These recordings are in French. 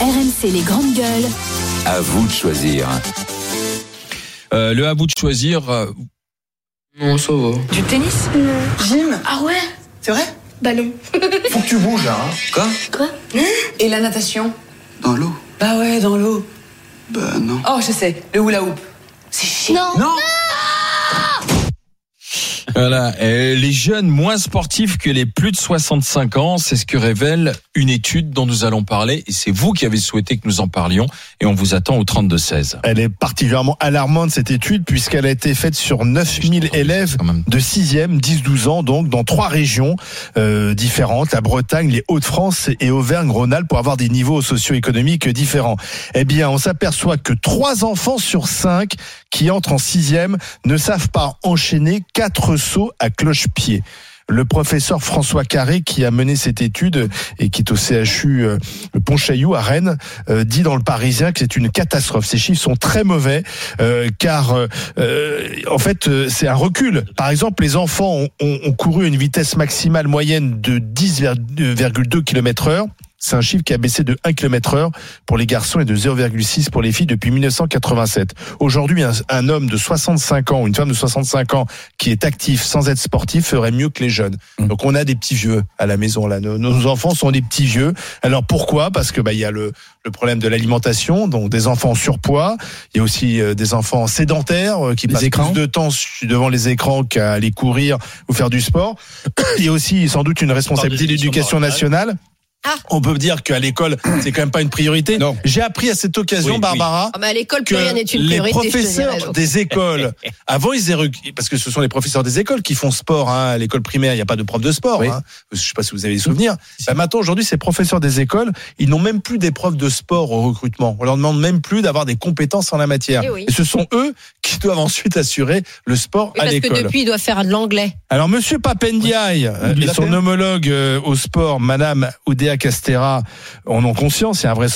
RMC les grandes gueules. À vous de choisir. Euh, le à vous de choisir. euh, Non, ça va. Du tennis Gym Ah ouais C'est vrai Bah non. Faut que tu bouges là. Hein. Quoi Quoi Et la natation Dans l'eau Bah ouais, dans l'eau. Bah non. Oh, je sais, le hula hoop. C'est chiant. Non. Non voilà, euh, les jeunes moins sportifs que les plus de 65 ans, c'est ce que révèle une étude dont nous allons parler et c'est vous qui avez souhaité que nous en parlions et on vous attend au 32-16. Elle est particulièrement alarmante cette étude puisqu'elle a été faite sur 9000 élèves de 6e, 10-12 ans donc dans trois régions euh, différentes, la Bretagne, les Hauts-de-France et Auvergne-Rhône-Alpes pour avoir des niveaux socio-économiques différents. Eh bien, on s'aperçoit que trois enfants sur 5 qui entrent en 6e ne savent pas enchaîner 400 à cloche-pied le professeur François Carré qui a mené cette étude et qui est au CHU euh, Pontchaillou à Rennes euh, dit dans le Parisien que c'est une catastrophe. Ces chiffres sont très mauvais euh, car euh, en fait c'est un recul. Par exemple, les enfants ont, couru à une vitesse maximale moyenne de 10,2 km/h. C'est un chiffre qui a baissé de 1 km heure pour les garçons et de 0,6 pour les filles depuis 1987. Aujourd'hui, un, un homme de 65 ans ou une femme de 65 ans qui est actif sans être sportif ferait mieux que les jeunes. Donc on a des petits vieux à la maison là. Nos, nos enfants sont des petits vieux. Alors pourquoi? Parce que bah il y a le, le problème de l'alimentation, donc des enfants en surpoids. Il y a aussi euh, des enfants sédentaires euh, qui Les passent écrans. plus de temps devant les écrans qu'à aller courir ou faire du sport. Il y a aussi sans doute une responsabilité de l'éducation nationale. Ah. On peut dire qu'à l'école, c'est quand même pas une priorité. Non. J'ai appris à cette occasion, Oui, Barbara, Ah bah à l'école, que plus rien n'est une les priorité. dirais, professeurs des écoles, avant ils étaient parce que ce sont les professeurs des écoles qui font sport. Hein, à l'école primaire, il n'y a pas de prof de sport. Oui. Hein. Je sais pas si vous avez des souvenirs. Bah, maintenant, aujourd'hui, ces professeurs des écoles, ils n'ont même plus des profs de sport au recrutement. On leur demande même plus d'avoir des compétences en la matière. Eh oui. Et ce sont eux qui doivent ensuite assurer le sport Oui, à parce que l'école. depuis, il doit faire de l'anglais. Alors, Monsieur Papendiaï euh, et son homologue euh, au sport, Madame Oudéa Castera, en ont conscience, il y a un vrai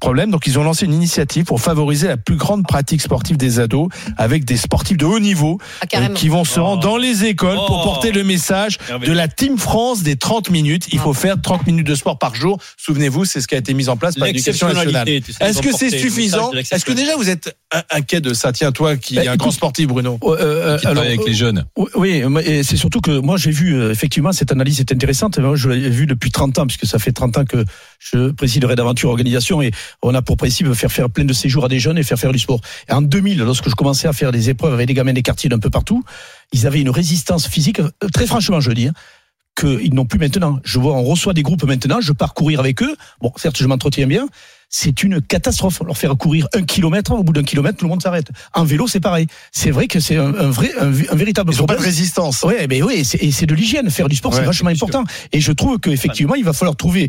problème. Donc, ils ont lancé une initiative pour favoriser la plus grande pratique sportive des ados avec des sportifs de haut niveau Ah, euh, qui vont se rendre dans les écoles pour Oh. porter le message de la Team France des 30 minutes. Il faut faire 30 minutes de sport par jour. Souvenez-vous, c'est ce qui a été mis en place par l'éducation nationale. Est-ce que c'est suffisant Est-ce que déjà vous êtes in- inquiet de ça? Tiens, toi qui Bah, es un écoute, grand sportif, Bruno. Euh, euh, Qui alors, travaille avec les jeunes. euh, oui, mais- et c'est surtout que moi j'ai vu euh, effectivement cette analyse est intéressante. Moi, je l'ai vu depuis 30 ans puisque ça fait 30 ans que je préside Red Aventure Organisation et on a pour principe faire faire plein de séjours à des jeunes et faire faire du sport. Et en 2000, lorsque je commençais à faire des épreuves avec des gamins des quartiers d'un peu partout, ils avaient une résistance physique euh, très franchement, je le dis. hein, qu'ils n'ont plus maintenant. Je vois, on reçoit des groupes maintenant, je pars courir avec eux. Bon, certes, je m'entretiens bien. C'est une catastrophe. Leur faire courir un kilomètre, au bout d'un kilomètre, tout le monde s'arrête. En vélo, c'est pareil. C'est vrai que c'est un, un vrai, un, un véritable Ils n'ont pas de problème. résistance. Ouais, mais oui, et c'est de l'hygiène. Faire du sport, Ouais, c'est vachement important. Et je trouve qu'effectivement, il va falloir trouver.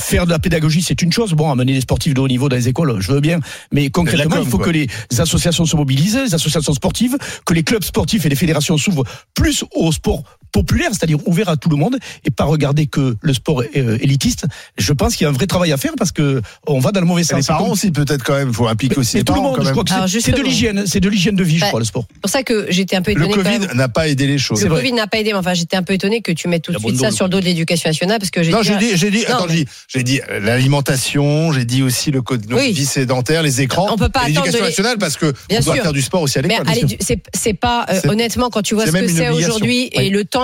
Faire de la pédagogie, c'est une chose. Bon, amener des sportifs de haut niveau dans les écoles, je veux bien. Mais concrètement, com, il faut quoi. que les associations se mobilisent, les associations sportives, que les clubs sportifs et les fédérations s'ouvrent plus au sport populaire, c'est-à-dire ouvert à tout le monde, et pas regarder que le sport euh, élitiste. Je pense qu'il y a un vrai travail à faire parce que on va dans le mauvais Et sens. les parents aussi, peut-être quand même. Il faut impliquer aussi Mais les tout le parents monde, quand je même. crois que Alors, c'est- de l'hygiène, c'est de l'hygiène de vie, je Bah, crois, le sport. C'est pour ça que j'étais un peu Le étonnée quand Covid n'a pas aidé les choses. Le. Covid n'a pas aidé, mais enfin, j'étais un peu étonnée que tu mettes tout de suite ça sur le dos de l'éducation nationale parce que j'ai Non, dit- j'ai dit, j'ai dit, Non, attends, mais- j'ai dit, euh, l'alimentation, j'ai dit aussi le code Oui. vie sédentaire, les écrans. On peut pas et attendre l'éducation nationale parce que on doit faire du sport aussi à Mais l'école. c'est pas euh, honnêtement quand tu vois ce que c'est aujourd'hui et le temps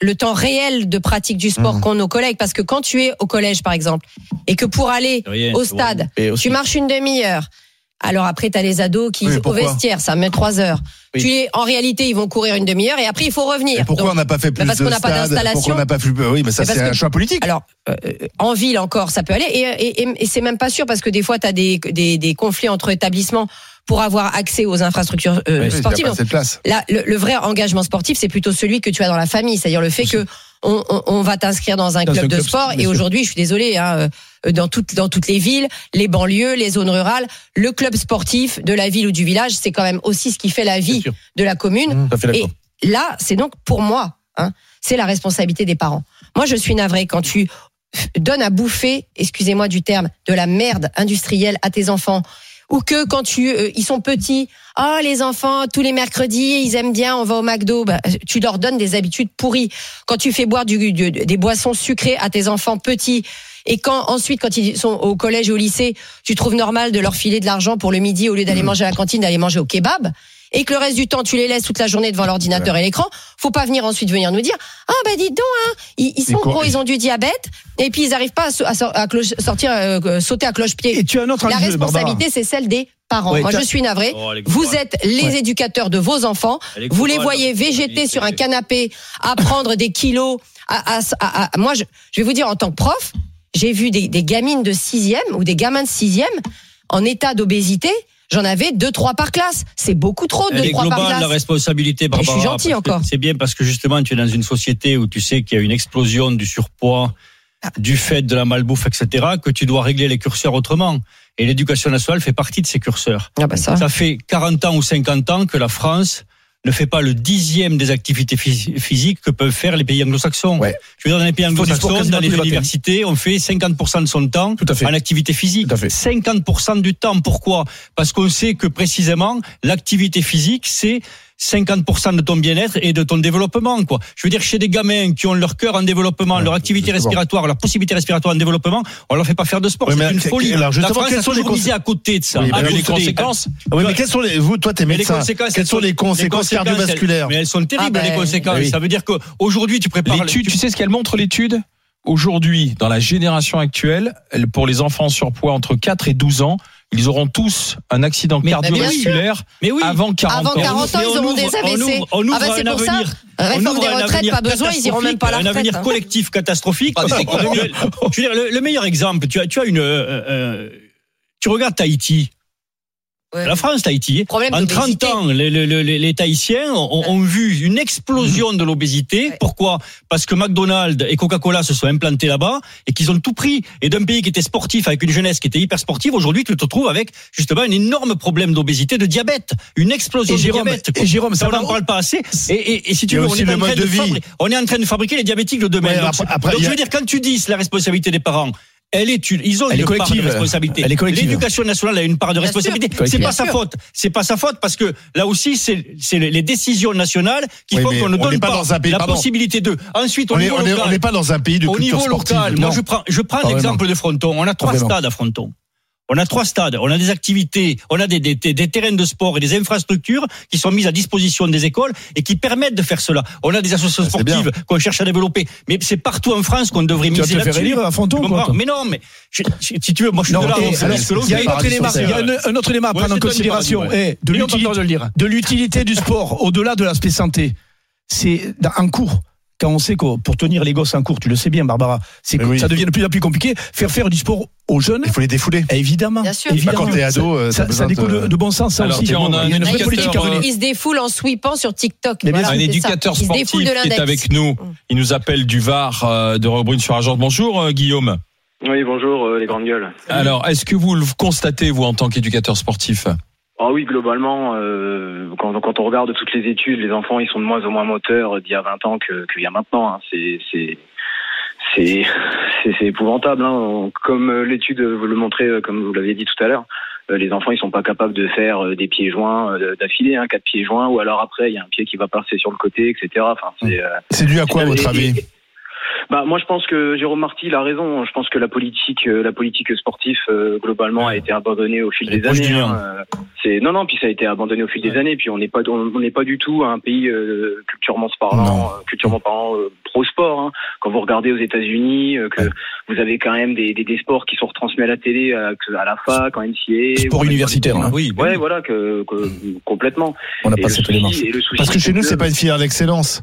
le temps réel de pratique du sport Mhm. qu'ont nos collègues parce que quand tu es au collège par exemple et que pour aller au stade tu marches une demi-heure alors après tu as les ados qui Oui, au vestiaire ça met trois heures Oui. tu es en réalité ils vont courir une demi-heure et après il faut revenir Et pourquoi Donc, on n'a pas fait plus parce de qu'on n'a pas d'installation. Pourquoi on n'a pas plus Oui, mais ça c'est un que- choix politique. alors, euh, en ville encore, ça peut aller. Et, et, et- et c'est même pas sûr parce que des fois, tu as des, des, des conflits entre établissements pour avoir accès aux infrastructures euh, Oui, sportives. Là, le, le vrai engagement sportif, c'est plutôt celui que tu as dans la famille, c'est-à-dire le fait que on, on- on va t'inscrire dans un Dans club de sport. Et aujourd'hui, je suis désolée, hein, euh, dans toutes dans toutes les villes, les banlieues, les zones rurales, le club sportif de la ville ou du village, c'est quand même aussi ce qui fait la vie de la commune. Fait Et là, c'est donc pour moi, hein, c'est la responsabilité des parents. Moi, je suis navrée quand tu donnes à bouffer, excusez-moi du terme, de la merde industrielle à tes enfants ou que quand tu euh, ils sont petits, oh les enfants tous les mercredis ils aiment bien, on va au McDo, bah, tu leur donnes des habitudes pourries. Quand tu fais boire du, du- des boissons sucrées à tes enfants petits et quand ensuite quand ils sont au collège et au lycée, tu trouves normal de leur filer de l'argent pour le midi au lieu d'aller manger à la cantine, d'aller manger au kebab et que le reste du temps tu les laisses toute la journée devant l'ordinateur et l'écran, faut pas venir ensuite venir nous dire ah bah dites donc hein, ils, ils sont gros, ils ont du diabète et puis ils arrivent pas à, à so- à cloche- sortir euh, euh, sauter à cloche-pied. Et tu as un autre La enjeu, Barbara. responsabilité, c'est celle des parents. Ouais, Moi, je suis navrée. Oh, Vous êtes les Ouais. éducateurs de vos enfants. Vous les voyez végéter sur un canapé, à prendre des kilos. À, à- à- à- moi, je, je vais vous dire, en tant que prof, j'ai vu des, des gamines de sixième ou des gamins de sixième en état d'obésité. J'en avais deux, trois par classe. C'est beaucoup trop, deux, Elle est trois par globale, la classe. responsabilité, je suis gentil encore. C'est bien parce que justement, tu es dans une société où tu sais qu'il y a une explosion du surpoids, Ah. du fait de la malbouffe, etc., que tu dois régler les curseurs autrement. Et l'éducation nationale fait partie de ces curseurs. Ah bah ça. Ça fait 40 ans ou 50 ans que la France ne fait pas le dixième des activités phys- physiques que peuvent faire les pays anglo-saxons. Ouais. Je veux dire, dans les pays anglo-saxons, dans les universités, on fait 50% de son temps Tout à fait. en activité physique. Tout à fait. 50% du temps. Pourquoi? Parce qu'on sait que précisément, l'activité physique, c'est 50% de ton bien-être et de ton développement. Quoi. Je veux dire, chez des gamins qui ont leur cœur en développement, leur activité respiratoire, leur possibilité respiratoire en développement, on leur fait pas faire de sport. C'est une folie. alors, la France quelles a sont les à côté de ça. Oui, mais À Mais les conséquences Ah oui, mais quelles sont les, vous, toi, t'es médecin. conséquences, Quelles elles sont les conséquences cardiovasculaires? Mais elles sont terribles, Ah ben, les conséquences. oui. Ça veut dire qu'aujourd'hui, tu prépares. L'étude, tu sais ce qu'elle montre l'étude Aujourd'hui, dans la génération actuelle, elle- pour les enfants en surpoids entre 4 et 12 ans, ils auront tous un accident cardiovasculaire Mais oui. avant 40 Avant ans. 40 ans, ils on auront ouvre- des on AVC. ouvre- on ouvre ah bah un pour ça. avenir. Réforme On ouvre des un retraites, avenir pas besoin, ils iront même pas à la Un retraite. avenir hein. collectif catastrophique. Pas des Parce que, je veux dire, le, le meilleur exemple, tu as, tu as une, euh, euh, tu regardes Tahiti. Ouais. La France, Tahiti. Problème En 30 d'obésité. ans, les, les, les, les Tahitiens ont, ont vu une explosion de l'obésité. Ouais. Pourquoi? Parce que McDonald's et Coca-Cola se sont implantés là-bas et qu'ils ont tout pris. Et d'un pays qui était sportif, avec une jeunesse qui était hyper sportive, aujourd'hui, tu te retrouves avec justement un énorme problème d'obésité, de diabète. Une explosion Et de Jérôme, diabète. et Jérôme, ça, ça on n'en parle pas assez. Et, et, et si tu veux, on est, en train de de on est en train de fabriquer les diabétiques de demain. Ouais, Donc, après- donc, je veux dire, quand tu dis la responsabilité des parents, elle est une, ils ont Elle est une part de responsabilité. Elle est collective. L'éducation nationale a une part de Bien responsabilité. C'est pas sa sûr. faute. C'est pas sa faute parce que là aussi, c'est c'est les décisions nationales qui Oui, font qu'on ne donne pas pays- la pardon. possibilité de. Ensuite, au On est- niveau on est- local. on n'est pas dans un pays de Au culture niveau sportive. local, moi Non. je prends, je prends l'exemple de Fronton. On a trois stades à Fronton. On a trois stades, on a des activités, on a des, des, des- des terrains de sport et des infrastructures qui sont mises à disposition des écoles et qui permettent de faire cela. On a des associations bien. sportives qu'on cherche à développer, mais c'est partout en France qu'on devrait Tu miser là-dessus. à quoi. Mais non, mais je- je- si tu veux, moi je suis Non, de là, il y a un autre élément, il y a un, un autre élément à Ouais, prendre en considération. ouais. Eh, de l'utilité- du sport au-delà de l'aspect santé. C'est en cours. Quand on sait que pour tenir les gosses en cours, tu le sais bien, Barbara, c'est Mais que oui. ça devient de plus en plus compliqué. Faire faire du sport aux jeunes, Il faut les défouler. évidemment. Bien sûr. évidemment. Bah, quand t'es ado, ça, ça découle de- bon sens, ça Alors, aussi. tiens, on a Il y a une vraie euh. Il se défoule en sweepant sur TikTok. Mais Voilà, Un ça. éducateur sportif qui est avec nous. Il nous appelle du Var euh, de Rebrune sur Argent. Bonjour euh, Guillaume. Oui, bonjour euh, les grandes gueules. Alors, est-ce que vous le constatez, vous, en tant qu'éducateur sportif? Ah oui, globalement, euh, quand, quand on regarde toutes les études, les enfants, ils sont de moins en moins moteurs d'il y a 20 ans que- qu'il y a maintenant. hein. C'est c'est c'est c'est- c'est épouvantable. Hein. Comme euh, l'étude vous le montrait, euh, comme vous l'avez dit tout à l'heure, les enfants, ils sont pas capables de faire des pieds joints d'affilée, hein, quatre pieds joints, ou alors après, il y a un pied qui va passer sur le côté, etc. Enfin, c'est euh, C'est dû à quoi, à votre avis? Bah, moi, je pense que Jérôme Marty il a raison. Je pense que la politique, euh, la politique sportive euh, globalement a été abandonnée au fil des années. hein. Euh, C'est non, non. Puis ça a été abandonné au fil des années. Puis on n'est pas, on n'est pas du tout un pays euh, culturellement parlant, Non. euh, culturellement parlant euh, pro sport. Hein. Quand vous regardez aux États-Unis, euh, que vous avez quand même des, des, des sports qui sont retransmis à la télé, à, à la fac, en NCA. Sport ou- universitaire, hein. Oui, Ouais, voilà, que, que complètement. On n'a pas cet élément. Parce que chez nous, c'est pas une filière d'excellence.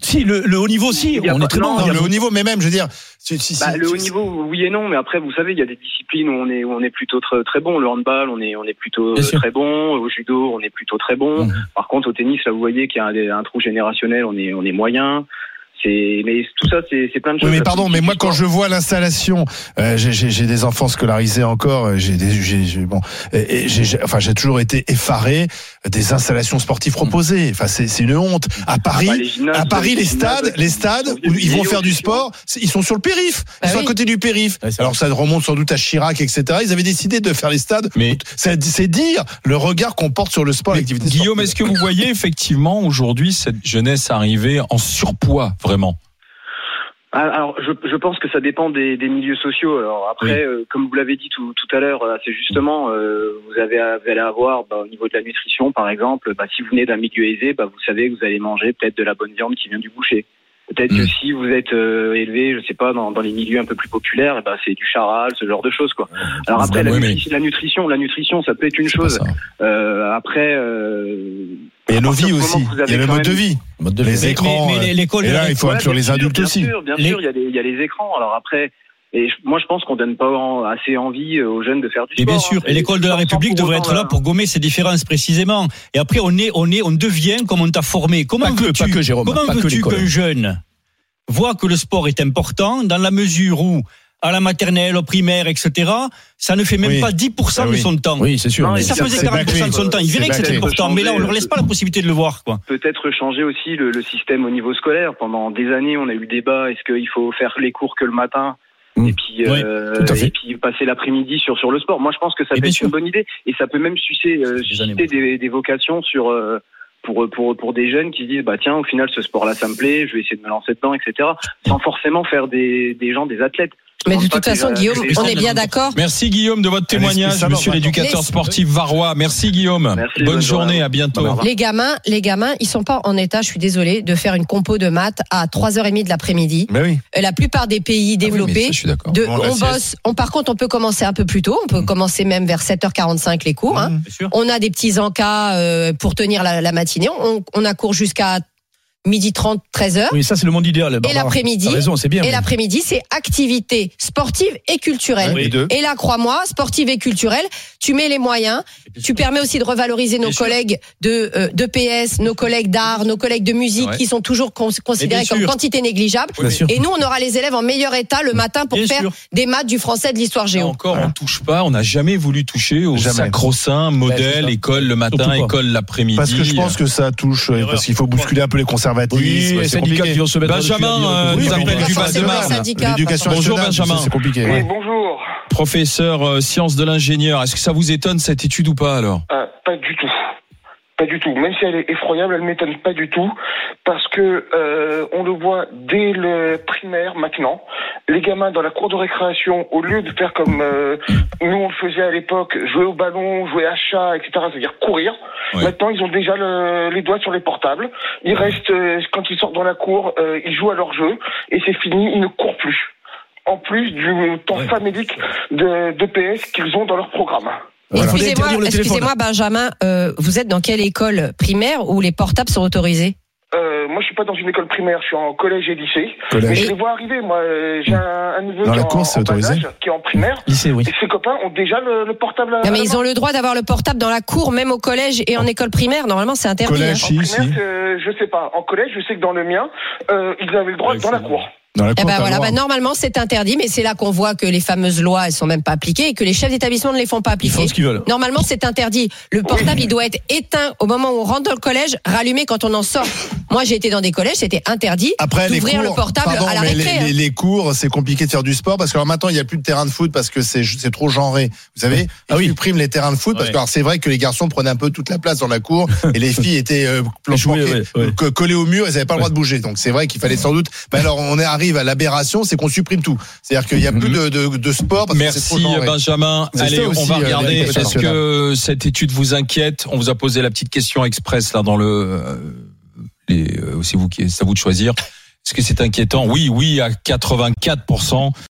Si, le, le haut niveau, si, on pas- est très non, bon. Non, le haut niveau, mais même, je veux dire, si- si- Bah, si- le haut si- niveau, oui et non, mais après, vous savez, il y a des disciplines où on est, où on est plutôt très, très bon. Le handball, on est, on est plutôt Bien euh, sûr. très bon. Au judo, on est plutôt très bon. Mhm. Par contre, au tennis, là, vous voyez qu'il y a un, un trou générationnel, on est, on est moyen. C'est mais tout ça c'est plein de choses. Oui, mais pardon, mais moi quand je vois l'installation, euh, j'ai- j'ai j'ai des enfants scolarisés encore, euh, j'ai des, j'ai j'ai- bon, et- et j'ai j'ai- enfin j'ai toujours été effaré des installations sportives proposées. Enfin c'est c'est une honte. À Paris, bah, gymnases, à Paris les stades, les stades sont où ils vont faire du sport, ils sont sur le périph, ils Bah sont oui. à côté du périph. Alors ça remonte sans doute à Chirac, etc. Ils avaient décidé de faire les stades. Mais- c'est dire le regard qu'on porte sur le sport, et l'activité Guillaume, est-ce que vous voyez effectivement aujourd'hui cette jeunesse arriver en surpoids? Vraiment Ah, Alors, je, je pense que ça dépend des, des milieux sociaux. Alors après, euh, comme vous l'avez dit tout, tout à l'heure, euh, assez justement, euh, vous, avez, vous allez avoir, bah, au niveau de la nutrition, par exemple, bah, si vous venez d'un milieu aisé, bah, vous savez que vous allez manger peut-être de la bonne viande qui vient du boucher. Peut-être Mm. que si vous êtes euh, élevé, je sais pas, dans, dans les milieux un peu plus populaires, ben, c'est du charal, ce genre de choses, quoi. Alors après, la, nutrition, la nutrition, ça peut être une C'est chose. Euh, après, euh, Il y a à nos vies aussi. Il y a le mode de vie, Mode de les vie. Écrans. mais- mais euh, l'école, et là, il faut inclure bien les adultes bien aussi. Sûr, bien Les- sûr, il y a les, il y a les écrans. Alors après, et moi je pense qu'on donne pas assez envie euh, aux jeunes de faire du Et sport. bien sûr, hein. et l'école de la République devrait être là pour gommer ces différences précisément. Et après, on est, on est, on devient comme on t'a formé. Comment Pas que- veux-tu, pas que, Jérôme, comment veux-tu qu'un jeune voit que le sport est important dans la mesure où à la maternelle, au primaire, etc., ça ne fait même Oui. pas 10% Ah de oui. son temps. Oui, c'est sûr. Non, mais et Ça faisait c'est 40% de son temps. Il verrait que c'était important, mais là, on leur laisse pas la possibilité de le voir, quoi. Peut-être changer aussi le, le système au niveau scolaire. Pendant des années, on a eu le débat est-ce qu'il faut faire les cours que le matin Mm. et puis Oui, euh, et puis passer l'après-midi sur sur le sport. Moi, je pense que ça Et peut être sûr. une bonne idée et ça peut même susciter, euh, Des susciter des, des vocations sur euh, pour pour pour des jeunes qui se disent bah tiens au final ce sport-là ça me plaît, je vais essayer de me lancer dedans, etc. Sans forcément faire des des gens des athlètes. Mais de toute façon, Guillaume, les- on est bien d'accord. Merci Guillaume de votre témoignage, monsieur l'éducateur sportif Varois. Merci Guillaume. Merci, bonne bonne journée, journée. à bientôt. Les gamins, les gamins, ils sont pas en état, je suis désolée, de faire une compo de maths à 3h30 de l'après-midi. Mais oui. Euh, La plupart des pays Ah oui, développés, ça, je suis d'accord. de, Bon, la on sieste. bosse, on, par contre, on peut commencer un peu plus tôt, on peut commencer même vers 7h45 les cours. hein. Mmh. Bien sûr. On a des petits encas euh, pour tenir la, la matinée. On, on a cours jusqu'à midi 30, 13h. Oui, ça, c'est le monde idéal. Barbara. l'après-midi, T'as raison, c'est bien. Et mais- l'après-midi, c'est activité sportive et culturelle. Et là, crois-moi, sportive et culturelle, tu mets les moyens. Tu permets aussi de revaloriser nos collègues de, euh, de PS, nos collègues d'art, nos collègues de musique Ouais. qui sont toujours cons- considérés comme sûr. quantité négligeable. Et nous, on aura les élèves en meilleur état le matin pour Bien faire sûr. des maths, du français, de l'histoire Là géo. encore, on touche pas, on n'a jamais voulu toucher au sacro-saint modèle école le matin, école l'après-midi. Parce que je pense que ça touche, euh, parce qu'il faut bousculer un peu les conservatismes. Oui, syndicats qui vont se mettre Benjamin, nous appelle du L'éducation Bonjour, Benjamin. c'est- compliqué. Oui, bonjour. Professeur euh, sciences de l'ingénieur, est-ce que ça vous étonne cette étude ou pas alors? Euh, pas du tout. Pas du tout. Même si elle est effroyable, elle m'étonne pas du tout parce que euh, on le voit dès le primaire maintenant. Les gamins dans la cour de récréation, au lieu de faire comme euh, nous on le faisait à l'époque, jouer au ballon, jouer à chat, etc., c'est-à-dire courir. Ouais. Maintenant, ils ont déjà le- les doigts sur les portables. Ils restent euh, quand ils sortent dans la cour, euh, ils jouent à leur jeu et c'est fini. Ils ne courent plus. En plus du temps Ouais. famélique de, de PS qu'ils ont dans leur programme. Voilà. Excusez-moi, excusez-moi, Benjamin, euh, vous êtes dans quelle école primaire où les portables sont autorisés? Euh, moi, je suis pas dans une école primaire, je suis en collège et lycée. Mais Collège. je les vois arriver. Moi, euh, j'ai un, un neveu Dans qui, la est en- cour, c'est en bas autorisé âge, qui est en primaire. Lycée, oui. Et ses copains ont déjà le, le portable à Non, mais ils ont le droit d'avoir le portable dans la cour, même au collège et en école primaire. Normalement, c'est interdit. Collège, hein. En si, si. primaire, c'est- je sais pas. En collège, je sais que dans le mien, euh, ils avaient le droit Ouais, dans la cour. Dans la Eh ben voilà, ben normalement c'est interdit, mais c'est là qu'on voit que les fameuses lois elles sont même pas appliquées et que les chefs d'établissement ne les font pas Ils appliquer. font ce qu'ils veulent. Normalement c'est interdit. Le portable il doit être éteint au moment où on rentre dans le collège, rallumé quand on en sort. Moi j'ai été dans des collèges, c'était interdit Après, les d'ouvrir cours, le portable pardon, à la récré. les, hein. les- les cours, c'est compliqué de faire du sport parce que alors maintenant il n'y a plus de terrain de foot parce que c'est c'est trop genré. Vous savez, Ah ils oui. suppriment les terrains de foot parce Ouais. que c'est vrai que les garçons prenaient un peu toute la place dans la cour et les filles étaient euh, planquées, ouais, ouais. co- collées au mur, elles n'avaient pas le droit de bouger. Donc c'est vrai qu'il fallait sans doute. Mais alors on est- arrive à l'aberration, c'est qu'on supprime tout. C'est-à-dire qu'il n'y a plus de, de, de sport parce que c'est trop Merci. Benjamin. Allez, on va euh, regarder. Est-ce que cette étude vous inquiète On vous a posé la petite question express là dans le. euh, les, euh, c'est vous qui, c'est à vous de choisir. Est-ce que c'est inquiétant? Oui, oui, à 84%.